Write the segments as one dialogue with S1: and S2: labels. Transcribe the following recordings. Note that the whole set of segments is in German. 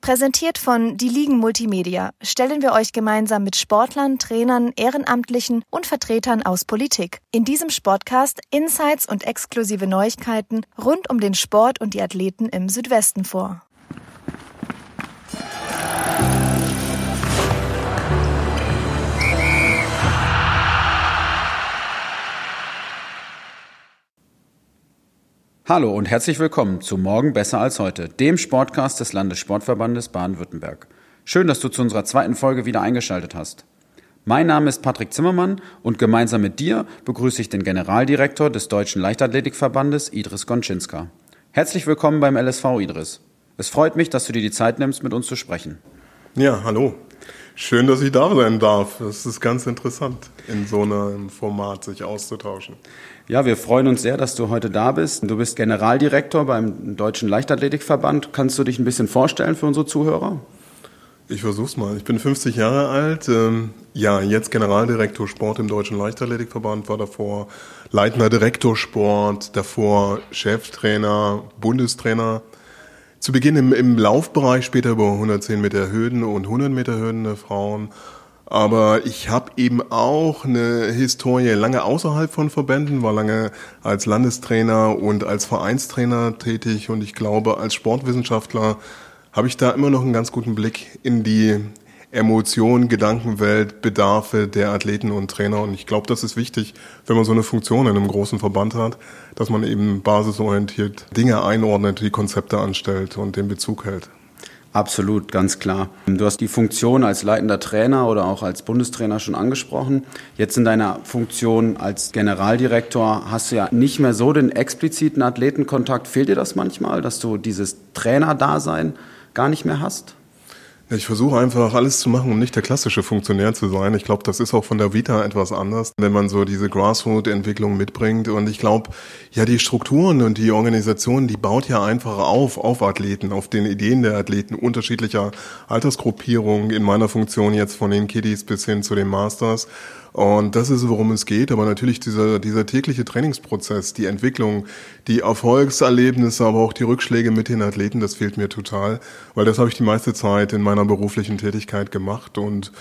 S1: Präsentiert von Die Ligen Multimedia stellen wir euch gemeinsam mit Sportlern, Trainern, Ehrenamtlichen und Vertretern aus Politik in diesem Sportcast Insights und exklusive Neuigkeiten rund um den Sport und die Athleten im Südwesten vor.
S2: Hallo und herzlich willkommen zu Morgen besser als heute, dem Sportcast des Landessportverbandes Baden-Württemberg. Schön, dass du zu unserer zweiten Folge wieder eingeschaltet hast. Mein Name ist Patrick Zimmermann und gemeinsam mit dir begrüße ich den Generaldirektor des Deutschen Leichtathletikverbandes Idris Gonczynska. Herzlich willkommen beim LSV Idris. Es freut mich, dass du dir die Zeit nimmst, mit uns zu sprechen.
S3: Ja, hallo. Schön, dass ich da sein darf. Es ist ganz interessant, in so einem Format sich auszutauschen.
S2: Ja, wir freuen uns sehr, dass du heute da bist. Du bist Generaldirektor beim Deutschen Leichtathletikverband. Kannst du dich ein bisschen vorstellen für unsere Zuhörer?
S3: Ich versuch's mal. Ich bin 50 Jahre alt. Ähm, ja, jetzt Generaldirektor Sport im Deutschen Leichtathletikverband, war davor Leitender Direktor Sport, davor Cheftrainer, Bundestrainer zu Beginn im, im Laufbereich, später über 110 Meter Hürden und 100 Meter Hürden der Frauen. Aber ich habe eben auch eine Historie lange außerhalb von Verbänden, war lange als Landestrainer und als Vereinstrainer tätig und ich glaube, als Sportwissenschaftler habe ich da immer noch einen ganz guten Blick in die Emotionen, Gedankenwelt, Bedarfe der Athleten und Trainer. Und ich glaube, das ist wichtig, wenn man so eine Funktion in einem großen Verband hat, dass man eben basisorientiert Dinge einordnet, die Konzepte anstellt und den Bezug hält.
S2: Absolut, ganz klar. Du hast die Funktion als leitender Trainer oder auch als Bundestrainer schon angesprochen. Jetzt in deiner Funktion als Generaldirektor hast du ja nicht mehr so den expliziten Athletenkontakt. Fehlt dir das manchmal, dass du dieses Trainerdasein gar nicht mehr hast?
S3: Ich versuche einfach alles zu machen, um nicht der klassische Funktionär zu sein. Ich glaube, das ist auch von der Vita etwas anders, wenn man so diese Grassroot-Entwicklung mitbringt. Und ich glaube, ja, die Strukturen und die Organisation, die baut ja einfach auf, auf Athleten, auf den Ideen der Athleten unterschiedlicher Altersgruppierungen in meiner Funktion jetzt von den Kiddies bis hin zu den Masters. Und das ist, worum es geht. Aber natürlich dieser, dieser tägliche Trainingsprozess, die Entwicklung, die Erfolgserlebnisse, aber auch die Rückschläge mit den Athleten, das fehlt mir total. Weil das habe ich die meiste Zeit in meiner beruflichen Tätigkeit gemacht. Und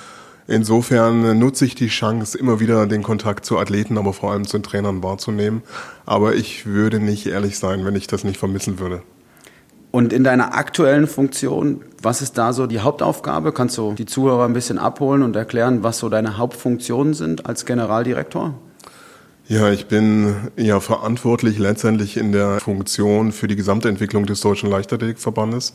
S3: insofern nutze ich die Chance, immer wieder den Kontakt zu Athleten, aber vor allem zu den Trainern wahrzunehmen. Aber ich würde nicht ehrlich sein, wenn ich das nicht vermissen würde.
S2: Und in deiner aktuellen Funktion, was ist da so die Hauptaufgabe? Kannst du die Zuhörer ein bisschen abholen und erklären, was so deine Hauptfunktionen sind als Generaldirektor?
S3: Ja, ich bin ja verantwortlich letztendlich in der Funktion für die gesamte Entwicklung des Deutschen Leichtathletikverbandes.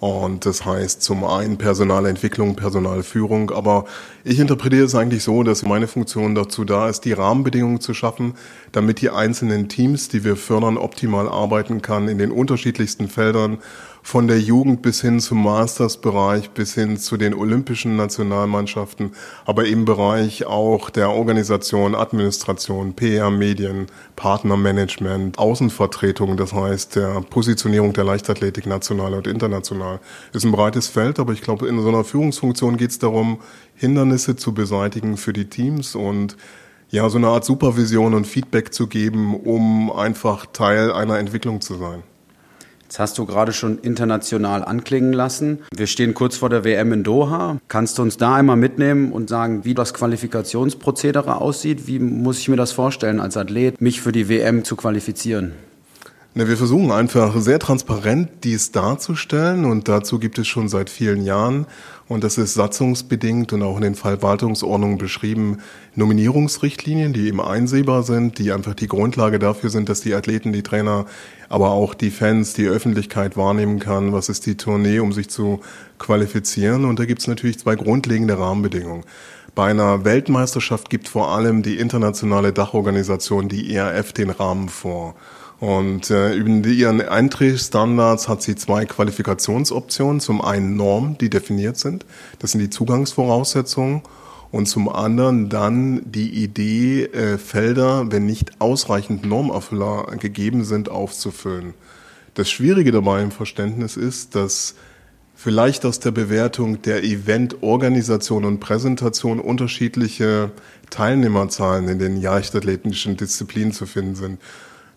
S3: Und das heißt zum einen Personalentwicklung, Personalführung, aber ich interpretiere es eigentlich so, dass meine Funktion dazu da ist, die Rahmenbedingungen zu schaffen, damit die einzelnen Teams, die wir fördern, optimal arbeiten kann in den unterschiedlichsten Feldern von der Jugend bis hin zum Mastersbereich, bis hin zu den olympischen Nationalmannschaften, aber im Bereich auch der Organisation, Administration, PR, Medien, Partnermanagement, Außenvertretung, das heißt der Positionierung der Leichtathletik national und international. Ist ein breites Feld, aber ich glaube, in so einer Führungsfunktion geht es darum, Hindernisse zu beseitigen für die Teams und ja, so eine Art Supervision und Feedback zu geben, um einfach Teil einer Entwicklung zu sein.
S2: Jetzt hast du gerade schon international anklingen lassen. Wir stehen kurz vor der WM in Doha. Kannst du uns da einmal mitnehmen und sagen, wie das Qualifikationsprozedere aussieht? Wie muss ich mir das vorstellen, als Athlet mich für die WM zu qualifizieren?
S3: Na, wir versuchen einfach sehr transparent dies darzustellen und dazu gibt es schon seit vielen Jahren und das ist satzungsbedingt und auch in den Verwaltungsordnungen beschrieben Nominierungsrichtlinien, die eben einsehbar sind, die einfach die Grundlage dafür sind, dass die Athleten, die Trainer, aber auch die Fans, die Öffentlichkeit wahrnehmen kann, was ist die Tournee, um sich zu qualifizieren und da gibt es natürlich zwei grundlegende Rahmenbedingungen. Bei einer Weltmeisterschaft gibt vor allem die internationale Dachorganisation, die ERF, den Rahmen vor. Und äh, über ihren Eintrittsstandards hat sie zwei Qualifikationsoptionen. Zum einen Normen, die definiert sind. Das sind die Zugangsvoraussetzungen. Und zum anderen dann die Idee, äh, Felder, wenn nicht ausreichend Normerfüller gegeben sind, aufzufüllen. Das Schwierige dabei im Verständnis ist, dass vielleicht aus der Bewertung der Eventorganisation und Präsentation unterschiedliche Teilnehmerzahlen in den leichtathletischen Disziplinen zu finden sind.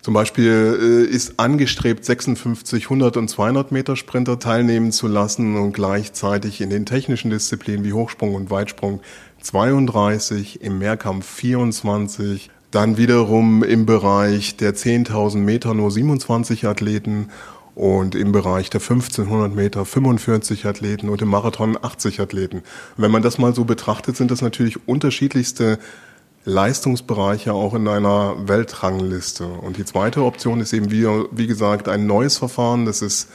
S3: Zum Beispiel äh, ist angestrebt, 56, 100 und 200 Meter Sprinter teilnehmen zu lassen und gleichzeitig in den technischen Disziplinen wie Hochsprung und Weitsprung 32, im Mehrkampf 24, dann wiederum im Bereich der 10.000 Meter nur 27 Athleten und im Bereich der 1500 Meter 45 Athleten und im Marathon 80 Athleten. Wenn man das mal so betrachtet, sind das natürlich unterschiedlichste Leistungsbereiche auch in einer Weltrangliste. Und die zweite Option ist eben, wie, wie gesagt, ein neues Verfahren. Das ist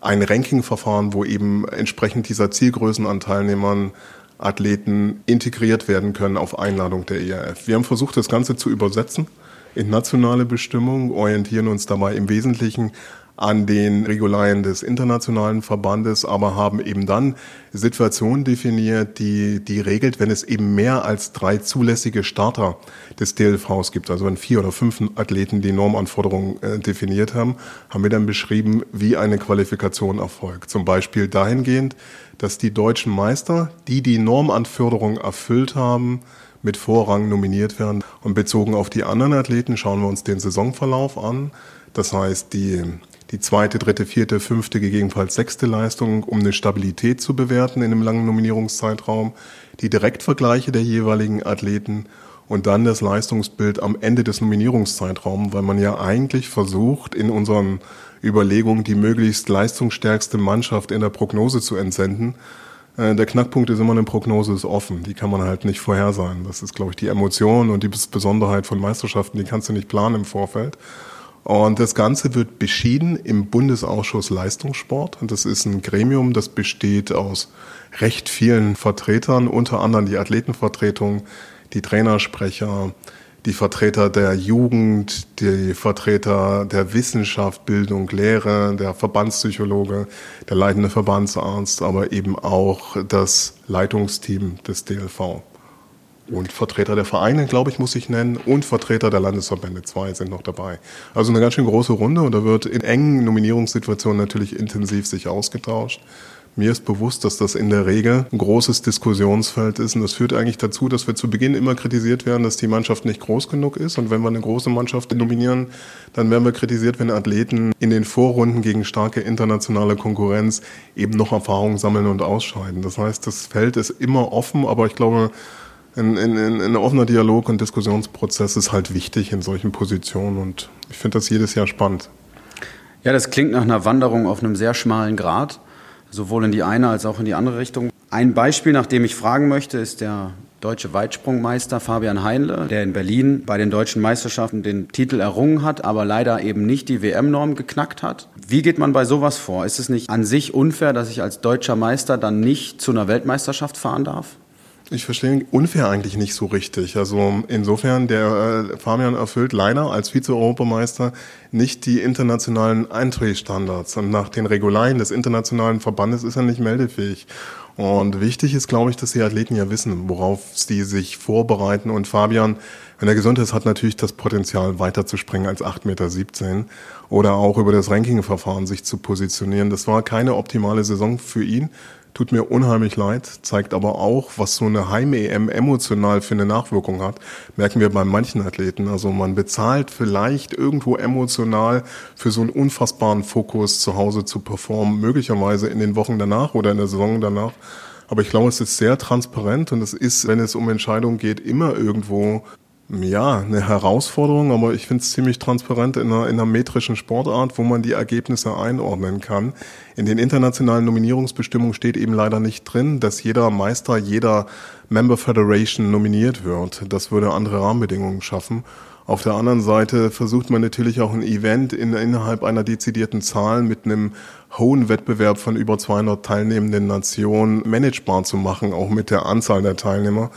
S3: ein Ranking-Verfahren, wo eben entsprechend dieser Zielgrößen an Teilnehmern Athleten integriert werden können auf Einladung der ERF. Wir haben versucht, das Ganze zu übersetzen in nationale Bestimmungen, orientieren uns dabei im Wesentlichen an den Regularien des internationalen Verbandes, aber haben eben dann Situationen definiert, die, die regelt, wenn es eben mehr als drei zulässige Starter des DLVs gibt, also wenn vier oder fünf Athleten die Normanforderungen äh, definiert haben, haben wir dann beschrieben, wie eine Qualifikation erfolgt. Zum Beispiel dahingehend, dass die deutschen Meister, die die Normanforderungen erfüllt haben, mit Vorrang nominiert werden. Und bezogen auf die anderen Athleten schauen wir uns den Saisonverlauf an. Das heißt, die die zweite, dritte, vierte, fünfte, gegebenenfalls sechste Leistung, um eine Stabilität zu bewerten in einem langen Nominierungszeitraum, die Direktvergleiche der jeweiligen Athleten und dann das Leistungsbild am Ende des Nominierungszeitraums, weil man ja eigentlich versucht, in unseren Überlegungen die möglichst leistungsstärkste Mannschaft in der Prognose zu entsenden. Äh, der Knackpunkt ist immer, eine Prognose ist offen. Die kann man halt nicht vorhersagen. Das ist, glaube ich, die Emotion und die Besonderheit von Meisterschaften, die kannst du nicht planen im Vorfeld. Und das Ganze wird beschieden im Bundesausschuss Leistungssport. Und das ist ein Gremium, das besteht aus recht vielen Vertretern, unter anderem die Athletenvertretung, die Trainersprecher, die Vertreter der Jugend, die Vertreter der Wissenschaft, Bildung, Lehre, der Verbandspsychologe, der leitende Verbandsarzt, aber eben auch das Leitungsteam des DLV. Und Vertreter der Vereine, glaube ich, muss ich nennen. Und Vertreter der Landesverbände. Zwei sind noch dabei. Also eine ganz schön große Runde. Und da wird in engen Nominierungssituationen natürlich intensiv sich ausgetauscht. Mir ist bewusst, dass das in der Regel ein großes Diskussionsfeld ist. Und das führt eigentlich dazu, dass wir zu Beginn immer kritisiert werden, dass die Mannschaft nicht groß genug ist. Und wenn wir eine große Mannschaft nominieren, dann werden wir kritisiert, wenn Athleten in den Vorrunden gegen starke internationale Konkurrenz eben noch Erfahrungen sammeln und ausscheiden. Das heißt, das Feld ist immer offen, aber ich glaube, ein, ein, ein offener Dialog und Diskussionsprozess ist halt wichtig in solchen Positionen und ich finde das jedes Jahr spannend.
S2: Ja, das klingt nach einer Wanderung auf einem sehr schmalen Grat, sowohl in die eine als auch in die andere Richtung. Ein Beispiel, nach dem ich fragen möchte, ist der deutsche Weitsprungmeister Fabian Heinle, der in Berlin bei den deutschen Meisterschaften den Titel errungen hat, aber leider eben nicht die WM-Norm geknackt hat. Wie geht man bei sowas vor? Ist es nicht an sich unfair, dass ich als deutscher Meister dann nicht zu einer Weltmeisterschaft fahren darf?
S3: Ich verstehe unfair eigentlich nicht so richtig. Also insofern, der äh, Fabian erfüllt leider als Vize-Europameister nicht die internationalen Eintrittsstandards. Und nach den Regularien des internationalen Verbandes ist er nicht meldefähig. Und wichtig ist, glaube ich, dass die Athleten ja wissen, worauf sie sich vorbereiten. Und Fabian, wenn er gesund ist, hat natürlich das Potenzial, weiter zu springen als 8,17 Meter oder auch über das Ranking-Verfahren sich zu positionieren. Das war keine optimale Saison für ihn. Tut mir unheimlich leid, zeigt aber auch, was so eine Heim-EM emotional für eine Nachwirkung hat. Merken wir bei manchen Athleten. Also man bezahlt vielleicht irgendwo emotional für so einen unfassbaren Fokus zu Hause zu performen, möglicherweise in den Wochen danach oder in der Saison danach. Aber ich glaube, es ist sehr transparent und es ist, wenn es um Entscheidungen geht, immer irgendwo ja, eine Herausforderung, aber ich finde es ziemlich transparent in einer, in einer metrischen Sportart, wo man die Ergebnisse einordnen kann. In den internationalen Nominierungsbestimmungen steht eben leider nicht drin, dass jeder Meister jeder Member Federation nominiert wird. Das würde andere Rahmenbedingungen schaffen. Auf der anderen Seite versucht man natürlich auch ein Event in, innerhalb einer dezidierten Zahl mit einem hohen Wettbewerb von über 200 teilnehmenden Nationen managebar zu machen, auch mit der Anzahl der Teilnehmer.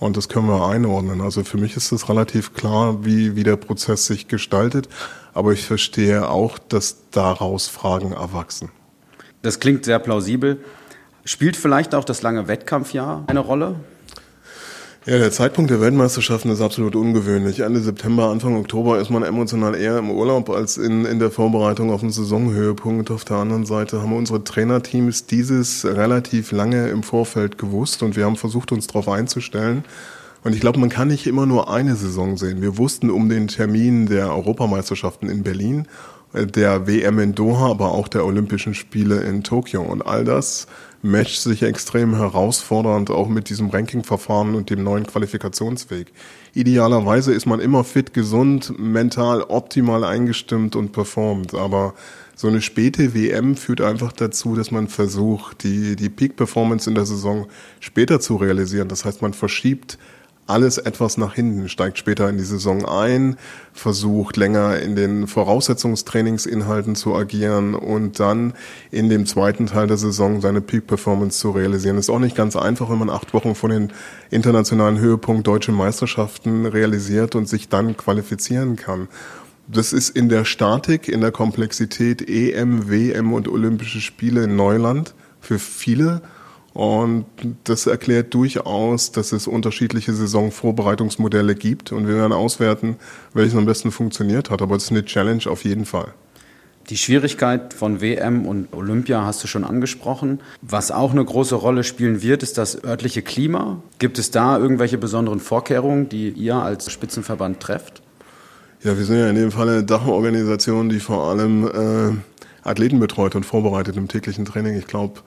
S3: Und das können wir einordnen. Also für mich ist es relativ klar, wie, wie der Prozess sich gestaltet. Aber ich verstehe auch, dass daraus Fragen erwachsen.
S2: Das klingt sehr plausibel. Spielt vielleicht auch das lange Wettkampfjahr eine Rolle?
S3: Ja, der Zeitpunkt der Weltmeisterschaften ist absolut ungewöhnlich. Ende September, Anfang Oktober ist man emotional eher im Urlaub als in, in der Vorbereitung auf den Saisonhöhepunkt. Auf der anderen Seite haben unsere Trainerteams dieses relativ lange im Vorfeld gewusst und wir haben versucht, uns darauf einzustellen. Und ich glaube, man kann nicht immer nur eine Saison sehen. Wir wussten um den Termin der Europameisterschaften in Berlin, der WM in Doha, aber auch der Olympischen Spiele in Tokio. Und all das matcht sich extrem herausfordernd, auch mit diesem Ranking-Verfahren und dem neuen Qualifikationsweg. Idealerweise ist man immer fit, gesund, mental optimal eingestimmt und performt, aber so eine späte WM führt einfach dazu, dass man versucht, die, die Peak-Performance in der Saison später zu realisieren. Das heißt, man verschiebt alles etwas nach hinten, steigt später in die Saison ein, versucht länger in den Voraussetzungstrainingsinhalten zu agieren und dann in dem zweiten Teil der Saison seine Peak-Performance zu realisieren. ist auch nicht ganz einfach, wenn man acht Wochen vor den internationalen Höhepunkt deutsche Meisterschaften realisiert und sich dann qualifizieren kann. Das ist in der Statik, in der Komplexität EM, WM und Olympische Spiele in Neuland für viele und das erklärt durchaus, dass es unterschiedliche Saisonvorbereitungsmodelle gibt. Und wir werden auswerten, welches am besten funktioniert hat. Aber es ist eine Challenge auf jeden Fall.
S2: Die Schwierigkeit von WM und Olympia hast du schon angesprochen. Was auch eine große Rolle spielen wird, ist das örtliche Klima. Gibt es da irgendwelche besonderen Vorkehrungen, die ihr als Spitzenverband trefft?
S3: Ja, wir sind ja in dem Fall eine Dachorganisation, die vor allem äh, Athleten betreut und vorbereitet im täglichen Training. Ich glaube,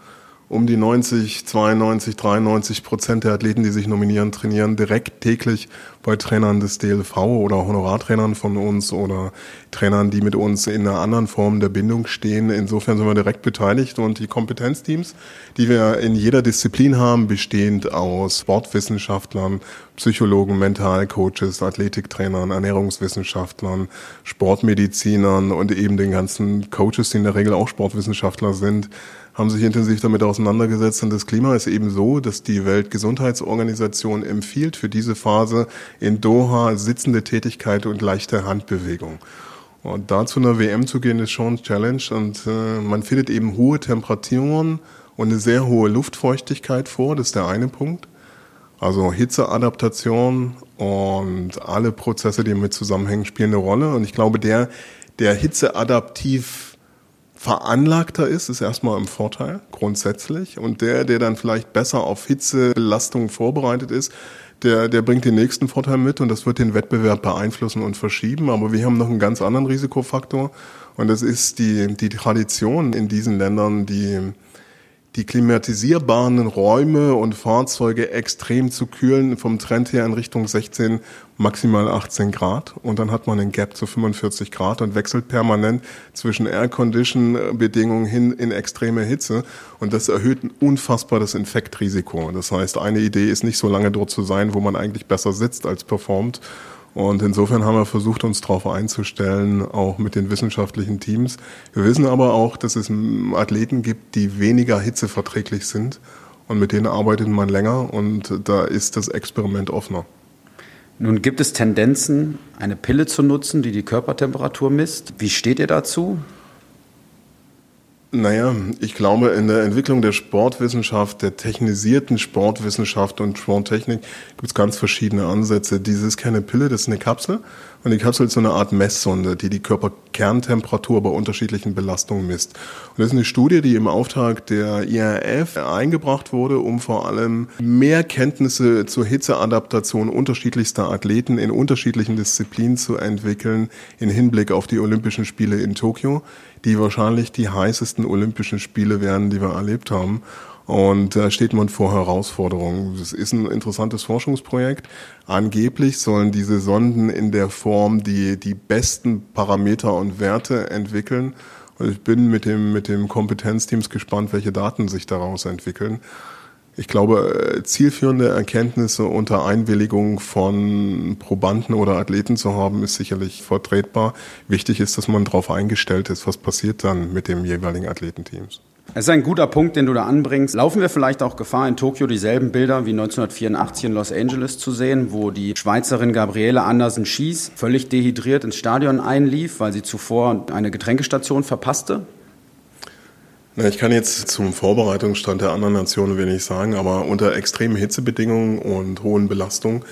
S3: um die 90, 92, 93 Prozent der Athleten, die sich nominieren, trainieren direkt täglich bei Trainern des DLV oder Honorartrainern von uns oder Trainern, die mit uns in einer anderen Form der Bindung stehen. Insofern sind wir direkt beteiligt und die Kompetenzteams, die wir in jeder Disziplin haben, bestehend aus Sportwissenschaftlern, Psychologen, Mentalcoaches, Athletiktrainern, Ernährungswissenschaftlern, Sportmedizinern und eben den ganzen Coaches, die in der Regel auch Sportwissenschaftler sind, haben sich intensiv damit auseinandergesetzt. Und das Klima ist eben so, dass die Weltgesundheitsorganisation empfiehlt für diese Phase in Doha sitzende Tätigkeit und leichte Handbewegung. Und da zu einer WM zu gehen, ist schon ein Challenge. Und äh, man findet eben hohe Temperaturen und eine sehr hohe Luftfeuchtigkeit vor. Das ist der eine Punkt. Also Hitzeadaptation und alle Prozesse, die damit zusammenhängen, spielen eine Rolle. Und ich glaube, der, der hitzeadaptiv veranlagter ist, ist erstmal im Vorteil, grundsätzlich. Und der, der dann vielleicht besser auf Hitzebelastungen vorbereitet ist, der, der bringt den nächsten Vorteil mit und das wird den Wettbewerb beeinflussen und verschieben. Aber wir haben noch einen ganz anderen Risikofaktor und das ist die, die Tradition in diesen Ländern, die die klimatisierbaren Räume und Fahrzeuge extrem zu kühlen, vom Trend her in Richtung 16, maximal 18 Grad. Und dann hat man einen Gap zu 45 Grad und wechselt permanent zwischen Air-Condition-Bedingungen hin in extreme Hitze. Und das erhöht ein unfassbares Infektrisiko. Das heißt, eine Idee ist nicht so lange dort zu sein, wo man eigentlich besser sitzt als performt. Und insofern haben wir versucht, uns darauf einzustellen, auch mit den wissenschaftlichen Teams. Wir wissen aber auch, dass es Athleten gibt, die weniger hitzeverträglich sind. Und mit denen arbeitet man länger und da ist das Experiment offener.
S2: Nun gibt es Tendenzen, eine Pille zu nutzen, die die Körpertemperatur misst. Wie steht ihr dazu?
S3: Naja, ich glaube, in der Entwicklung der Sportwissenschaft, der technisierten Sportwissenschaft und Sporttechnik gibt es ganz verschiedene Ansätze. Dies ist keine Pille, das ist eine Kapsel. Und die Kapsel ist so eine Art Messsonde, die die Körperkerntemperatur bei unterschiedlichen Belastungen misst. Und das ist eine Studie, die im Auftrag der IRF eingebracht wurde, um vor allem mehr Kenntnisse zur Hitzeadaptation unterschiedlichster Athleten in unterschiedlichen Disziplinen zu entwickeln, in Hinblick auf die Olympischen Spiele in Tokio die wahrscheinlich die heißesten Olympischen Spiele werden, die wir erlebt haben. Und da steht man vor Herausforderungen. Das ist ein interessantes Forschungsprojekt. Angeblich sollen diese Sonden in der Form die, die besten Parameter und Werte entwickeln. Und ich bin mit dem, mit dem Kompetenzteams gespannt, welche Daten sich daraus entwickeln. Ich glaube, äh, zielführende Erkenntnisse unter Einwilligung von Probanden oder Athleten zu haben, ist sicherlich vertretbar. Wichtig ist, dass man darauf eingestellt ist, was passiert dann mit dem jeweiligen Athletenteams.
S2: Es ist ein guter Punkt, den du da anbringst. Laufen wir vielleicht auch Gefahr, in Tokio dieselben Bilder wie 1984 in Los Angeles zu sehen, wo die Schweizerin Gabriele Andersen Schies völlig dehydriert ins Stadion einlief, weil sie zuvor eine Getränkestation verpasste?
S3: Ich kann jetzt zum Vorbereitungsstand der anderen Nationen wenig sagen, aber unter extremen Hitzebedingungen und hohen Belastungen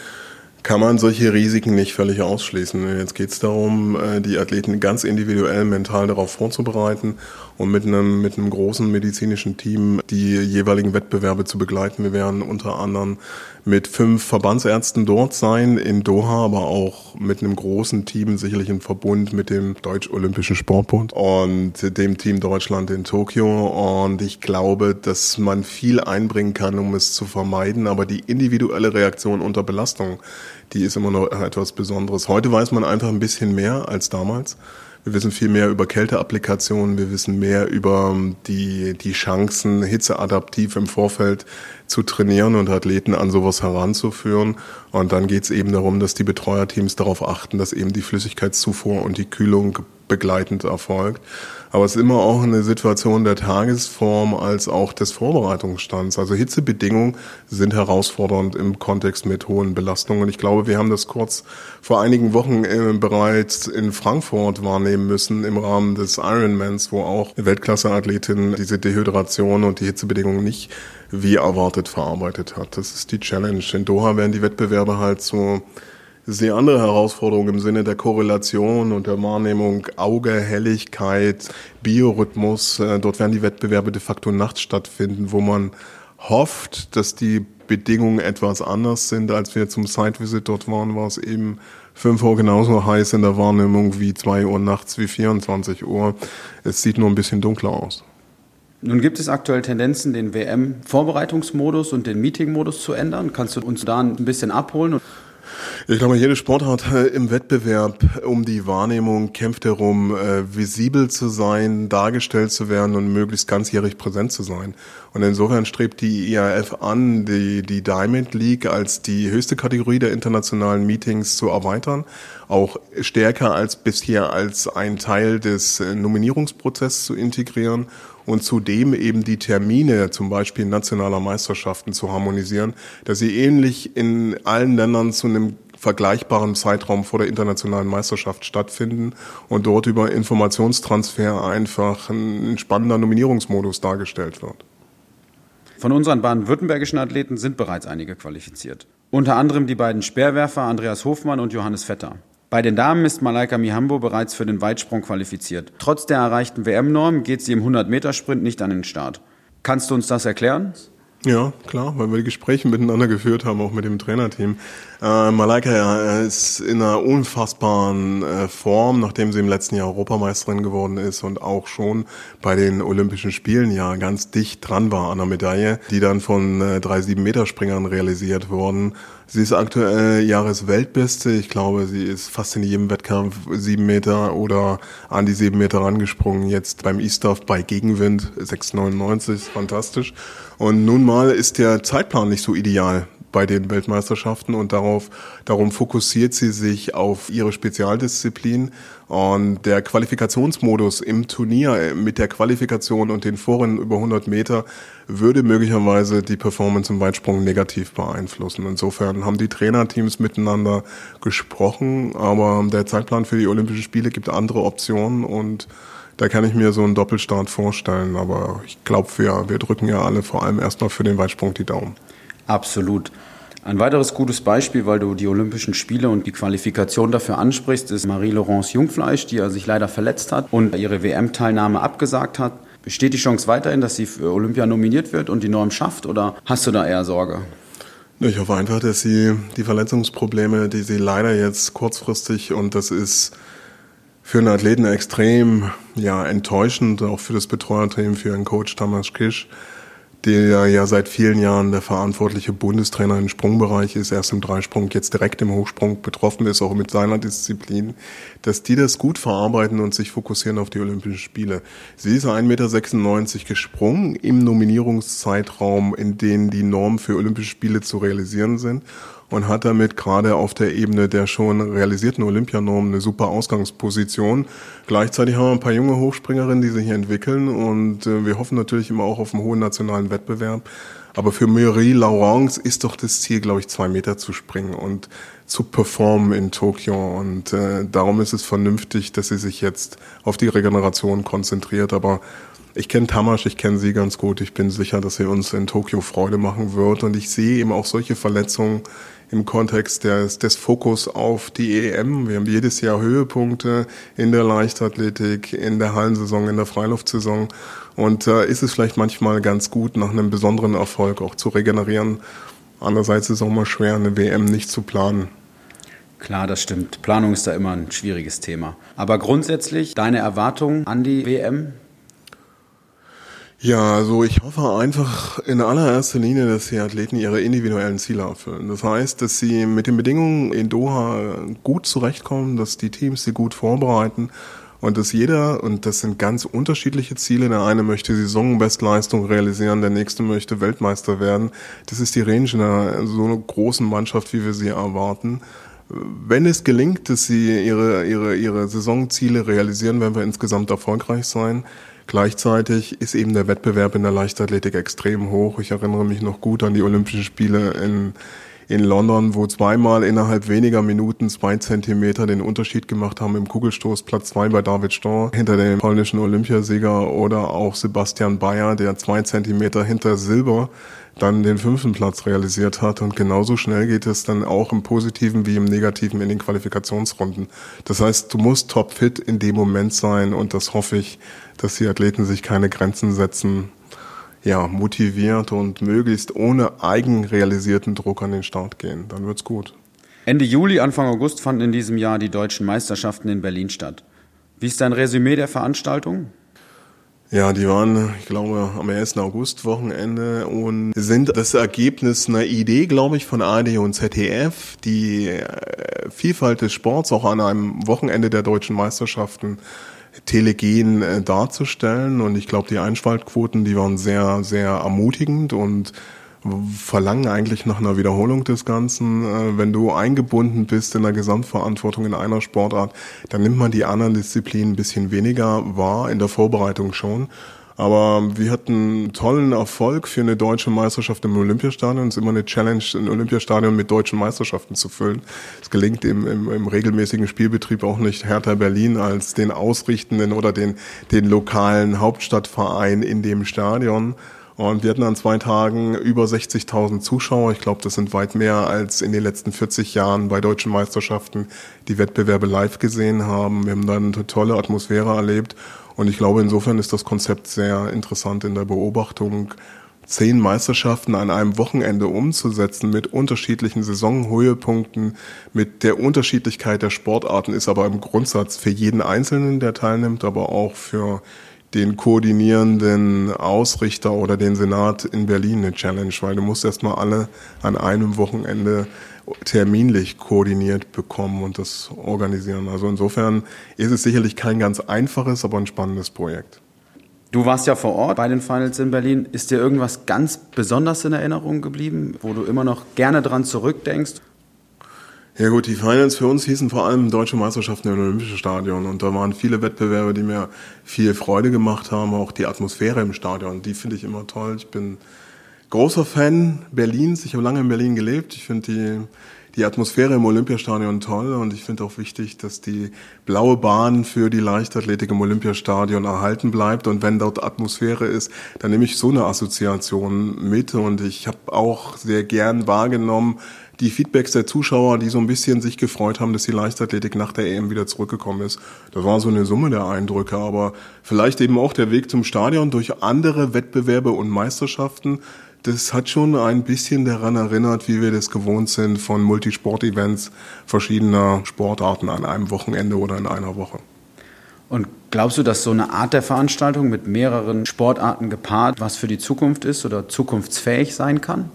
S3: kann man solche Risiken nicht völlig ausschließen. Jetzt geht es darum, äh, die Athleten ganz individuell mental darauf vorzubereiten und mit einem, mit einem großen medizinischen Team die jeweiligen Wettbewerbe zu begleiten. Wir werden unter anderem mit fünf Verbandsärzten dort sein in Doha, aber auch mit einem großen Team, sicherlich im Verbund mit dem Deutsch-Olympischen Sportbund und dem Team Deutschland in Tokio. Und ich glaube, dass man viel einbringen kann, um es zu vermeiden. Aber die individuelle Reaktion unter Belastung, die ist immer noch etwas Besonderes. Heute weiß man einfach ein bisschen mehr als damals. Wir wissen viel mehr über Kälteapplikationen, wir wissen mehr über die, die Chancen, hitzeadaptiv im Vorfeld zu trainieren und Athleten an sowas heranzuführen. Und dann geht es eben darum, dass die Betreuerteams darauf achten, dass eben die Flüssigkeitszufuhr und die Kühlung begleitend erfolgt. Aber es ist immer auch eine Situation der Tagesform als auch des Vorbereitungsstands. Also Hitzebedingungen sind herausfordernd im Kontext mit hohen Belastungen. Ich glaube, wir haben das kurz vor einigen Wochen äh, bereits in Frankfurt wahrnehmen müssen im Rahmen des Ironmans, wo auch Weltklasse-Athletin diese Dehydration und die Hitzebedingungen nicht wie erwartet verarbeitet hat. Das ist die Challenge. In Doha werden die Wettbewerbe halt so sehr andere Herausforderungen im Sinne der Korrelation und der Wahrnehmung Auge, Helligkeit, Biorhythmus. Äh, dort werden die Wettbewerbe de facto nachts stattfinden, wo man hofft, dass die Bedingungen etwas anders sind, als wir zum Site-Visit dort waren, war es eben 5 Uhr genauso heiß in der Wahrnehmung wie 2 Uhr nachts, wie 24 Uhr. Es sieht nur ein bisschen dunkler aus.
S2: Nun gibt es aktuell Tendenzen, den WM-Vorbereitungsmodus und den Meeting-Modus zu ändern. Kannst du uns da ein bisschen abholen?
S3: Ich glaube, jede Sportart äh, im Wettbewerb um die Wahrnehmung kämpft darum, äh, visibel zu sein, dargestellt zu werden und möglichst ganzjährig präsent zu sein. Und insofern strebt die IAF an, die, die Diamond League als die höchste Kategorie der internationalen Meetings zu erweitern, auch stärker als bisher als ein Teil des äh, Nominierungsprozesses zu integrieren und zudem eben die Termine, zum Beispiel nationaler Meisterschaften, zu harmonisieren, dass sie ähnlich in allen Ländern zu einem vergleichbaren Zeitraum vor der internationalen Meisterschaft stattfinden und dort über Informationstransfer einfach ein spannender Nominierungsmodus dargestellt wird.
S2: Von unseren baden-württembergischen Athleten sind bereits einige qualifiziert. Unter anderem die beiden Speerwerfer Andreas Hofmann und Johannes Vetter. Bei den Damen ist Malaika Mihambo bereits für den Weitsprung qualifiziert. Trotz der erreichten WM-Norm geht sie im 100-Meter-Sprint nicht an den Start. Kannst du uns das erklären?
S3: Ja, klar, weil wir die Gespräche miteinander geführt haben, auch mit dem Trainerteam. Äh, Malaika ist in einer unfassbaren äh, Form, nachdem sie im letzten Jahr Europameisterin geworden ist und auch schon bei den Olympischen Spielen ja ganz dicht dran war an der Medaille, die dann von äh, drei sieben Meter Springern realisiert wurden. Sie ist aktuell Jahresweltbeste. Ich glaube, sie ist fast in jedem Wettkampf sieben Meter oder an die sieben Meter rangesprungen. Jetzt beim E-Stuff bei Gegenwind 6,99, fantastisch. Und nun mal ist der Zeitplan nicht so ideal bei den Weltmeisterschaften und darauf, darum fokussiert sie sich auf ihre Spezialdisziplin und der Qualifikationsmodus im Turnier mit der Qualifikation und den Vorrennen über 100 Meter würde möglicherweise die Performance im Weitsprung negativ beeinflussen. Insofern haben die Trainerteams miteinander gesprochen, aber der Zeitplan für die Olympischen Spiele gibt andere Optionen und da kann ich mir so einen Doppelstart vorstellen, aber ich glaube, wir, wir drücken ja alle vor allem erstmal für den Weitsprung die Daumen.
S2: Absolut. Ein weiteres gutes Beispiel, weil du die Olympischen Spiele und die Qualifikation dafür ansprichst, ist Marie-Laurence Jungfleisch, die sich leider verletzt hat und ihre WM-Teilnahme abgesagt hat. Besteht die Chance weiterhin, dass sie für Olympia nominiert wird und die Norm schafft oder hast du da eher Sorge?
S3: Ich hoffe einfach, dass sie die Verletzungsprobleme, die sie leider jetzt kurzfristig und das ist für einen Athleten extrem ja, enttäuschend, auch für das Betreuerteam, für ihren Coach Thomas Kisch, der ja seit vielen Jahren der verantwortliche Bundestrainer im Sprungbereich ist, erst im Dreisprung, jetzt direkt im Hochsprung betroffen ist, auch mit seiner Disziplin, dass die das gut verarbeiten und sich fokussieren auf die Olympischen Spiele. Sie ist 1,96 Meter gesprungen im Nominierungszeitraum, in dem die Normen für Olympische Spiele zu realisieren sind und hat damit gerade auf der Ebene der schon realisierten Olympianormen eine super Ausgangsposition. Gleichzeitig haben wir ein paar junge Hochspringerinnen, die sich hier entwickeln und äh, wir hoffen natürlich immer auch auf einen hohen nationalen Wettbewerb. Aber für Marie Laurence ist doch das Ziel, glaube ich, zwei Meter zu springen und zu performen in Tokio. Und äh, darum ist es vernünftig, dass sie sich jetzt auf die Regeneration konzentriert. Aber ich kenne Tamasch, ich kenne sie ganz gut. Ich bin sicher, dass sie uns in Tokio Freude machen wird. Und ich sehe eben auch solche Verletzungen im Kontext des, des Fokus auf die EM. Wir haben jedes Jahr Höhepunkte in der Leichtathletik, in der Hallensaison, in der Freiluftsaison. Und äh, ist es vielleicht manchmal ganz gut, nach einem besonderen Erfolg auch zu regenerieren. Andererseits ist es auch mal schwer, eine WM nicht zu planen.
S2: Klar, das stimmt. Planung ist da immer ein schwieriges Thema. Aber grundsätzlich deine Erwartungen an die WM?
S3: Ja, also ich hoffe einfach in allererster Linie, dass die Athleten ihre individuellen Ziele erfüllen. Das heißt, dass sie mit den Bedingungen in Doha gut zurechtkommen, dass die Teams sie gut vorbereiten und dass jeder, und das sind ganz unterschiedliche Ziele, der eine möchte Saisonbestleistung realisieren, der nächste möchte Weltmeister werden. Das ist die Range einer so einer großen Mannschaft, wie wir sie erwarten. Wenn es gelingt, dass sie ihre, ihre, ihre Saisonziele realisieren, werden wir insgesamt erfolgreich sein. Gleichzeitig ist eben der Wettbewerb in der Leichtathletik extrem hoch. Ich erinnere mich noch gut an die Olympischen Spiele in, in London, wo zweimal innerhalb weniger Minuten zwei Zentimeter den Unterschied gemacht haben im Kugelstoß. Platz zwei bei David Storr hinter dem polnischen Olympiasieger oder auch Sebastian Bayer, der zwei Zentimeter hinter Silber dann den fünften Platz realisiert hat. Und genauso schnell geht es dann auch im Positiven wie im Negativen in den Qualifikationsrunden. Das heißt, du musst topfit in dem Moment sein und das hoffe ich, dass die Athleten sich keine Grenzen setzen, ja, motiviert und möglichst ohne eigenrealisierten Druck an den Start gehen. Dann wird's gut.
S2: Ende Juli, Anfang August fanden in diesem Jahr die deutschen Meisterschaften in Berlin statt. Wie ist dein Resümee der Veranstaltung?
S3: Ja, die waren, ich glaube, am 1. August Wochenende und sind das Ergebnis einer Idee, glaube ich, von ARD und ZDF, die äh, Vielfalt des Sports auch an einem Wochenende der deutschen Meisterschaften telegen äh, darzustellen. Und ich glaube, die Einschaltquoten, die waren sehr, sehr ermutigend und verlangen eigentlich nach einer Wiederholung des Ganzen. Äh, wenn du eingebunden bist in der Gesamtverantwortung in einer Sportart, dann nimmt man die anderen Disziplinen ein bisschen weniger wahr, in der Vorbereitung schon. Aber wir hatten tollen Erfolg für eine deutsche Meisterschaft im Olympiastadion. Es ist immer eine Challenge, ein Olympiastadion mit deutschen Meisterschaften zu füllen. Es gelingt im, im, im regelmäßigen Spielbetrieb auch nicht Hertha Berlin als den ausrichtenden oder den, den lokalen Hauptstadtverein in dem Stadion. Und wir hatten an zwei Tagen über 60.000 Zuschauer. Ich glaube, das sind weit mehr als in den letzten 40 Jahren bei deutschen Meisterschaften die Wettbewerbe live gesehen haben. Wir haben dann eine tolle Atmosphäre erlebt. Und ich glaube, insofern ist das Konzept sehr interessant in der Beobachtung, zehn Meisterschaften an einem Wochenende umzusetzen mit unterschiedlichen Saisonhöhepunkten, mit der Unterschiedlichkeit der Sportarten ist aber im Grundsatz für jeden Einzelnen, der teilnimmt, aber auch für den koordinierenden Ausrichter oder den Senat in Berlin eine Challenge, weil du musst erstmal alle an einem Wochenende terminlich koordiniert bekommen und das organisieren. Also insofern ist es sicherlich kein ganz einfaches, aber ein spannendes Projekt.
S2: Du warst ja vor Ort bei den Finals in Berlin. Ist dir irgendwas ganz besonders in Erinnerung geblieben, wo du immer noch gerne dran zurückdenkst?
S3: Ja gut, die Finals für uns hießen vor allem Deutsche Meisterschaften im Olympischen Stadion und da waren viele Wettbewerbe, die mir viel Freude gemacht haben, auch die Atmosphäre im Stadion, die finde ich immer toll. Ich bin großer Fan Berlins. Ich habe lange in Berlin gelebt. Ich finde die, die Atmosphäre im Olympiastadion toll und ich finde auch wichtig, dass die blaue Bahn für die Leichtathletik im Olympiastadion erhalten bleibt. Und wenn dort Atmosphäre ist, dann nehme ich so eine Assoziation mit und ich habe auch sehr gern wahrgenommen, die Feedbacks der Zuschauer, die so ein bisschen sich gefreut haben, dass die Leichtathletik nach der EM wieder zurückgekommen ist. Das war so eine Summe der Eindrücke, aber vielleicht eben auch der Weg zum Stadion durch andere Wettbewerbe und Meisterschaften das hat schon ein bisschen daran erinnert, wie wir das gewohnt sind von Multisport-Events verschiedener Sportarten an einem Wochenende oder in einer Woche.
S2: Und glaubst du, dass so eine Art der Veranstaltung mit mehreren Sportarten gepaart was für die Zukunft ist oder zukunftsfähig sein kann?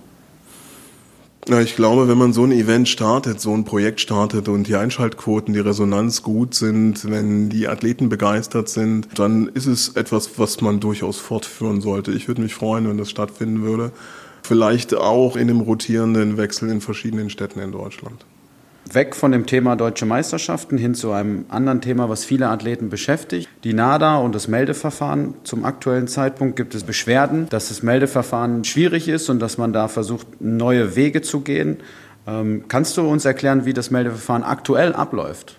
S3: Ja, ich glaube, wenn man so ein Event startet, so ein Projekt startet und die Einschaltquoten, die Resonanz gut sind, wenn die Athleten begeistert sind, dann ist es etwas, was man durchaus fortführen sollte. Ich würde mich freuen, wenn das stattfinden würde. vielleicht auch in dem rotierenden Wechsel in verschiedenen Städten in Deutschland.
S2: Weg von dem Thema deutsche Meisterschaften hin zu einem anderen Thema, was viele Athleten beschäftigt. Die NADA und das Meldeverfahren. Zum aktuellen Zeitpunkt gibt es Beschwerden, dass das Meldeverfahren schwierig ist und dass man da versucht, neue Wege zu gehen. Ähm, kannst du uns erklären, wie das Meldeverfahren aktuell abläuft?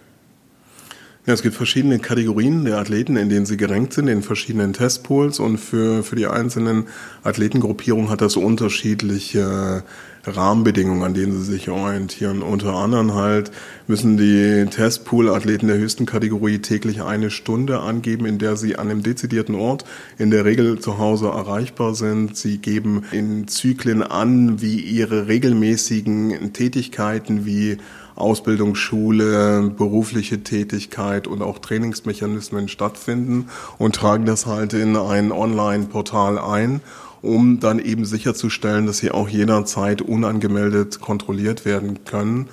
S3: Ja, es gibt verschiedene Kategorien der Athleten, in denen sie gerankt sind, in verschiedenen Testpools und für, für die einzelnen Athletengruppierungen hat das unterschiedliche Rahmenbedingungen, an denen sie sich orientieren. Unter anderem halt müssen die Testpool-Athleten der höchsten Kategorie täglich eine Stunde angeben, in der sie an einem dezidierten Ort, in der Regel zu Hause erreichbar sind. Sie geben in Zyklen an, wie ihre regelmäßigen Tätigkeiten wie Ausbildung, Schule, berufliche Tätigkeit und auch Trainingsmechanismen stattfinden und tragen das halt in ein Online-Portal ein, um dann eben sicherzustellen, dass sie auch jederzeit unangemeldet kontrolliert werden können.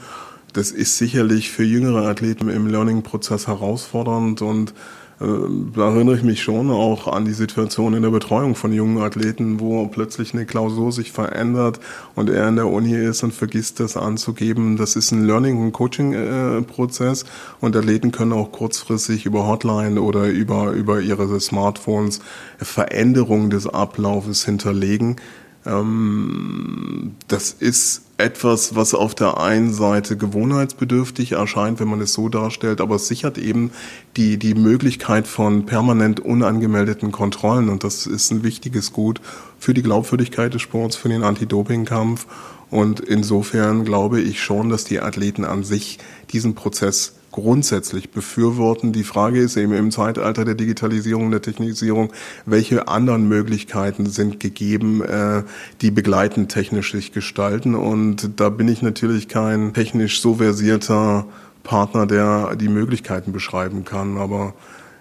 S3: Das ist sicherlich für jüngere Athleten im Learning-Prozess herausfordernd und da erinnere ich mich schon auch an die Situation in der Betreuung von jungen Athleten, wo plötzlich eine Klausur sich verändert und er in der Uni ist und vergisst das anzugeben. Das ist ein Learning- und Coaching-Prozess und Athleten können auch kurzfristig über Hotline oder über, über ihre Smartphones Veränderungen des Ablaufes hinterlegen. Ähm, das ist etwas, was auf der einen Seite gewohnheitsbedürftig erscheint, wenn man es so darstellt, aber es sichert eben die, die Möglichkeit von permanent unangemeldeten Kontrollen. Und das ist ein wichtiges Gut für die Glaubwürdigkeit des Sports, für den Anti-Doping-Kampf. Und insofern glaube ich schon, dass die Athleten an sich diesen Prozess grundsätzlich befürworten. Die Frage ist eben im Zeitalter der Digitalisierung, der Technisierung, welche anderen Möglichkeiten sind gegeben, äh, die begleitend technisch sich gestalten. Und da bin ich natürlich kein technisch so versierter Partner, der die Möglichkeiten beschreiben kann. Aber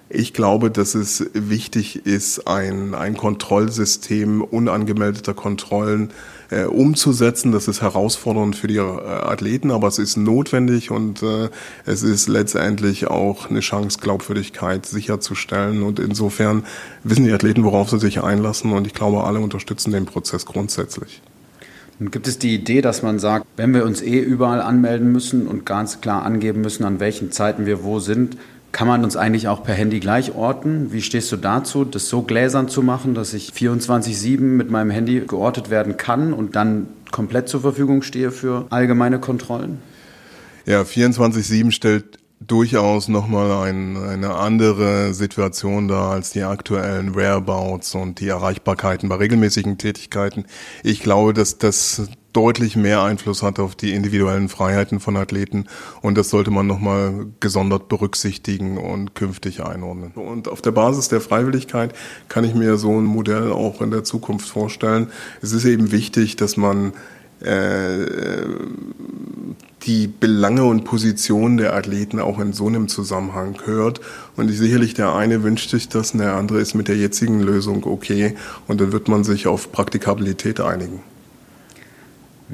S3: ich glaube, dass es wichtig ist, ein, ein Kontrollsystem unangemeldeter Kontrollen äh, umzusetzen. Das ist herausfordernd für die äh, Athleten, aber es ist notwendig und äh, es ist letztendlich auch eine Chance, Glaubwürdigkeit sicherzustellen. Und insofern wissen die Athleten, worauf sie sich einlassen und ich glaube, alle unterstützen den Prozess grundsätzlich.
S2: Nun gibt es die Idee, dass man sagt, wenn wir uns eh überall anmelden müssen und ganz klar angeben müssen, an welchen Zeiten wir wo sind, kann man uns eigentlich auch per Handy gleich orten? Wie stehst du dazu, das so gläsern zu machen, dass ich 24-7 mit meinem Handy geortet werden kann und dann komplett zur Verfügung stehe für allgemeine Kontrollen?
S3: Ja, 24-7 stellt durchaus nochmal ein, eine andere Situation dar als die aktuellen Whereabouts und die Erreichbarkeiten bei regelmäßigen Tätigkeiten. Ich glaube, dass das deutlich mehr Einfluss hat auf die individuellen Freiheiten von Athleten und das sollte man nochmal gesondert berücksichtigen und künftig einordnen. Und auf der Basis der Freiwilligkeit kann ich mir so ein Modell auch in der Zukunft vorstellen. Es ist eben wichtig, dass man äh, die Belange und Positionen der Athleten auch in so einem Zusammenhang hört. Und sicherlich der eine wünscht sich das, der andere ist mit der jetzigen Lösung okay. Und dann wird man sich auf Praktikabilität einigen.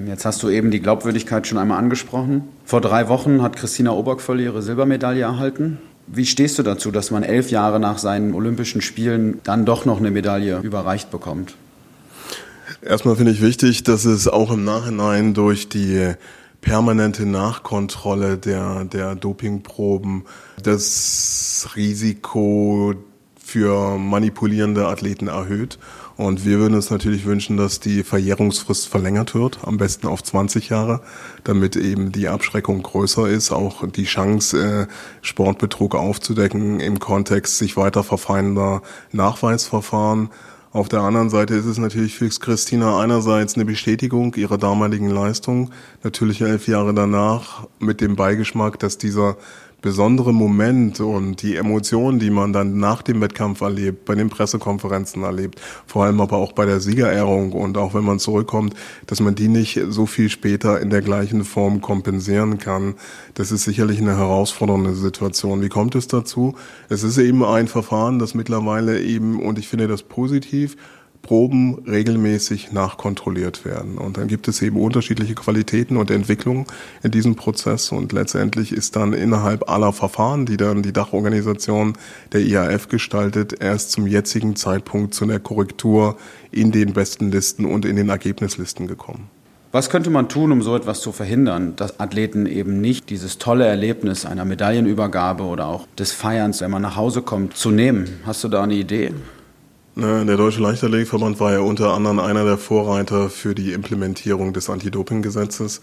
S2: Jetzt hast du eben die Glaubwürdigkeit schon einmal angesprochen. Vor drei Wochen hat Christina Obergvöll ihre Silbermedaille erhalten. Wie stehst du dazu, dass man elf Jahre nach seinen Olympischen Spielen dann doch noch eine Medaille überreicht bekommt?
S3: Erstmal finde ich wichtig, dass es auch im Nachhinein durch die permanente Nachkontrolle der, der Dopingproben das Risiko für manipulierende Athleten erhöht. Und wir würden uns natürlich wünschen, dass die Verjährungsfrist verlängert wird, am besten auf 20 Jahre, damit eben die Abschreckung größer ist, auch die Chance, äh, Sportbetrug aufzudecken im Kontext sich weiter verfeinernder Nachweisverfahren. Auf der anderen Seite ist es natürlich für Christina einerseits eine Bestätigung ihrer damaligen Leistung, natürlich elf Jahre danach mit dem Beigeschmack, dass dieser besondere Moment und die Emotionen, die man dann nach dem Wettkampf erlebt, bei den Pressekonferenzen erlebt, vor allem aber auch bei der Siegerehrung und auch wenn man zurückkommt, dass man die nicht so viel später in der gleichen Form kompensieren kann. Das ist sicherlich eine herausfordernde Situation. Wie kommt es dazu? Es ist eben ein Verfahren, das mittlerweile eben, und ich finde das positiv, Proben regelmäßig nachkontrolliert werden. Und dann gibt es eben unterschiedliche Qualitäten und Entwicklungen in diesem Prozess. Und letztendlich ist dann innerhalb aller Verfahren, die dann die Dachorganisation der IAF gestaltet, erst zum jetzigen Zeitpunkt zu einer Korrektur in den besten Listen und in den Ergebnislisten gekommen.
S2: Was könnte man tun, um so etwas zu verhindern, dass Athleten eben nicht dieses tolle Erlebnis einer Medaillenübergabe oder auch des Feierns, wenn man nach Hause kommt, zu nehmen? Hast du da eine Idee?
S3: Der Deutsche Leichtathletikverband war ja unter anderem einer der Vorreiter für die Implementierung des Anti-Doping-Gesetzes.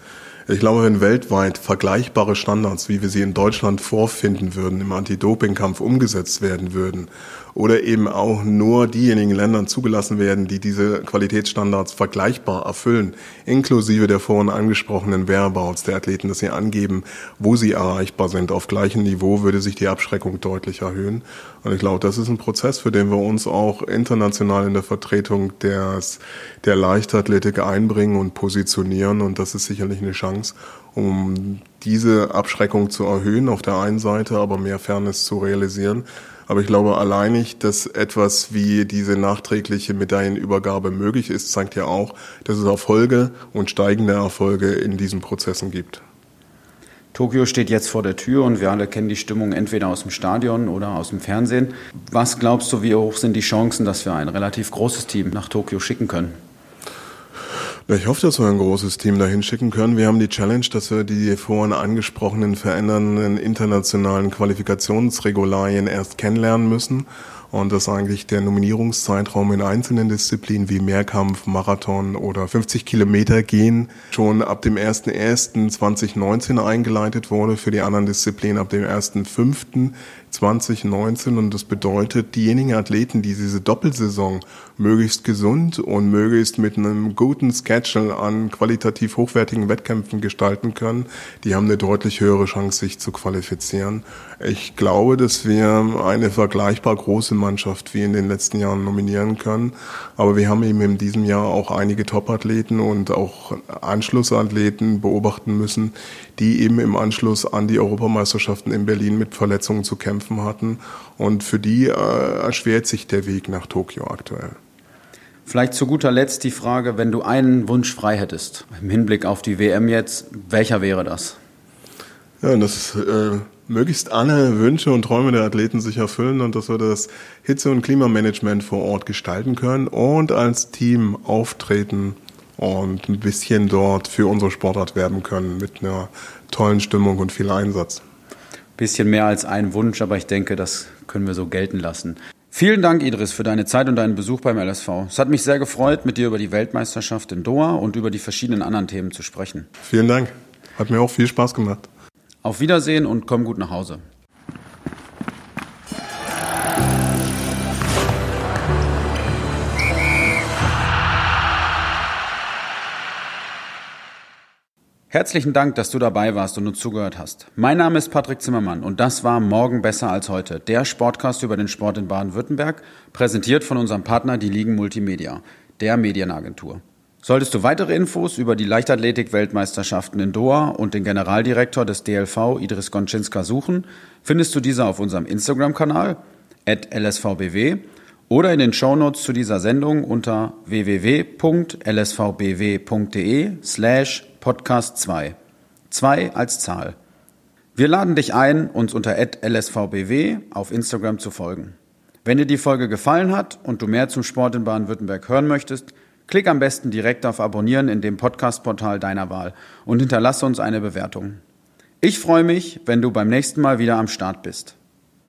S3: Ich glaube, wenn weltweit vergleichbare Standards, wie wir sie in Deutschland vorfinden würden, im Anti-Doping-Kampf umgesetzt werden würden oder eben auch nur diejenigen Ländern zugelassen werden, die diese Qualitätsstandards vergleichbar erfüllen, inklusive der vorhin angesprochenen Whereabouts der Athleten, dass sie angeben, wo sie erreichbar sind. Auf gleichem Niveau würde sich die Abschreckung deutlich erhöhen. Und ich glaube, das ist ein Prozess, für den wir uns auch international in der Vertretung des, der Leichtathletik einbringen und positionieren. Und das ist sicherlich eine Chance, um diese Abschreckung zu erhöhen auf der einen Seite, aber mehr Fairness zu realisieren. Aber ich glaube, alleinig, dass etwas wie diese nachträgliche Medaillenübergabe möglich ist, zeigt ja auch, dass es Erfolge und steigende Erfolge in diesen Prozessen gibt.
S2: Tokio steht jetzt vor der Tür und wir alle kennen die Stimmung entweder aus dem Stadion oder aus dem Fernsehen. Was glaubst du, wie hoch sind die Chancen, dass wir ein relativ großes Team nach Tokio schicken können?
S3: Ich hoffe, dass wir ein großes Team dahin schicken können. Wir haben die Challenge, dass wir die vorhin angesprochenen verändernden internationalen Qualifikationsregularien erst kennenlernen müssen und dass eigentlich der Nominierungszeitraum in einzelnen Disziplinen wie Mehrkampf, Marathon oder 50 Kilometer gehen schon ab dem 01.01.2019 eingeleitet wurde, für die anderen Disziplinen ab dem 1.05. 2019 und das bedeutet, diejenigen Athleten, die diese Doppelsaison möglichst gesund und möglichst mit einem guten Schedule an qualitativ hochwertigen Wettkämpfen gestalten können, die haben eine deutlich höhere Chance, sich zu qualifizieren. Ich glaube, dass wir eine vergleichbar große Mannschaft wie in den letzten Jahren nominieren können, aber wir haben eben in diesem Jahr auch einige Topathleten und auch Anschlussathleten beobachten müssen, die eben im Anschluss an die Europameisterschaften in Berlin mit Verletzungen zu kämpfen hatten. Und für die äh, erschwert sich der Weg nach Tokio aktuell.
S2: Vielleicht zu guter Letzt die Frage, wenn du einen Wunsch frei hättest, im Hinblick auf die WM jetzt, welcher wäre das?
S3: Ja, dass äh, möglichst alle Wünsche und Träume der Athleten sich erfüllen und dass wir das Hitze- und Klimamanagement vor Ort gestalten können und als Team auftreten und ein bisschen dort für unsere Sportart werben können mit einer tollen Stimmung und viel Einsatz.
S2: Bisschen mehr als ein Wunsch, aber ich denke, das können wir so gelten lassen. Vielen Dank, Idris, für deine Zeit und deinen Besuch beim LSV. Es hat mich sehr gefreut, mit dir über die Weltmeisterschaft in Doha und über die verschiedenen anderen Themen zu sprechen.
S3: Vielen Dank. Hat mir auch viel Spaß gemacht.
S2: Auf Wiedersehen und komm gut nach Hause. Herzlichen Dank, dass du dabei warst und uns zugehört hast. Mein Name ist Patrick Zimmermann und das war Morgen besser als heute, der Sportcast über den Sport in Baden-Württemberg, präsentiert von unserem Partner die Ligen Multimedia, der Medienagentur. Solltest du weitere Infos über die Leichtathletik-Weltmeisterschaften in Doha und den Generaldirektor des DLV Idris Gonczynska suchen, findest du diese auf unserem Instagram-Kanal lsvbw oder in den Shownotes zu dieser Sendung unter www.lsvbw.de slash podcast 2. 2 als Zahl. Wir laden dich ein, uns unter lsvbw auf Instagram zu folgen. Wenn dir die Folge gefallen hat und du mehr zum Sport in Baden-Württemberg hören möchtest, klick am besten direkt auf Abonnieren in dem Podcast-Portal deiner Wahl und hinterlasse uns eine Bewertung. Ich freue mich, wenn du beim nächsten Mal wieder am Start bist.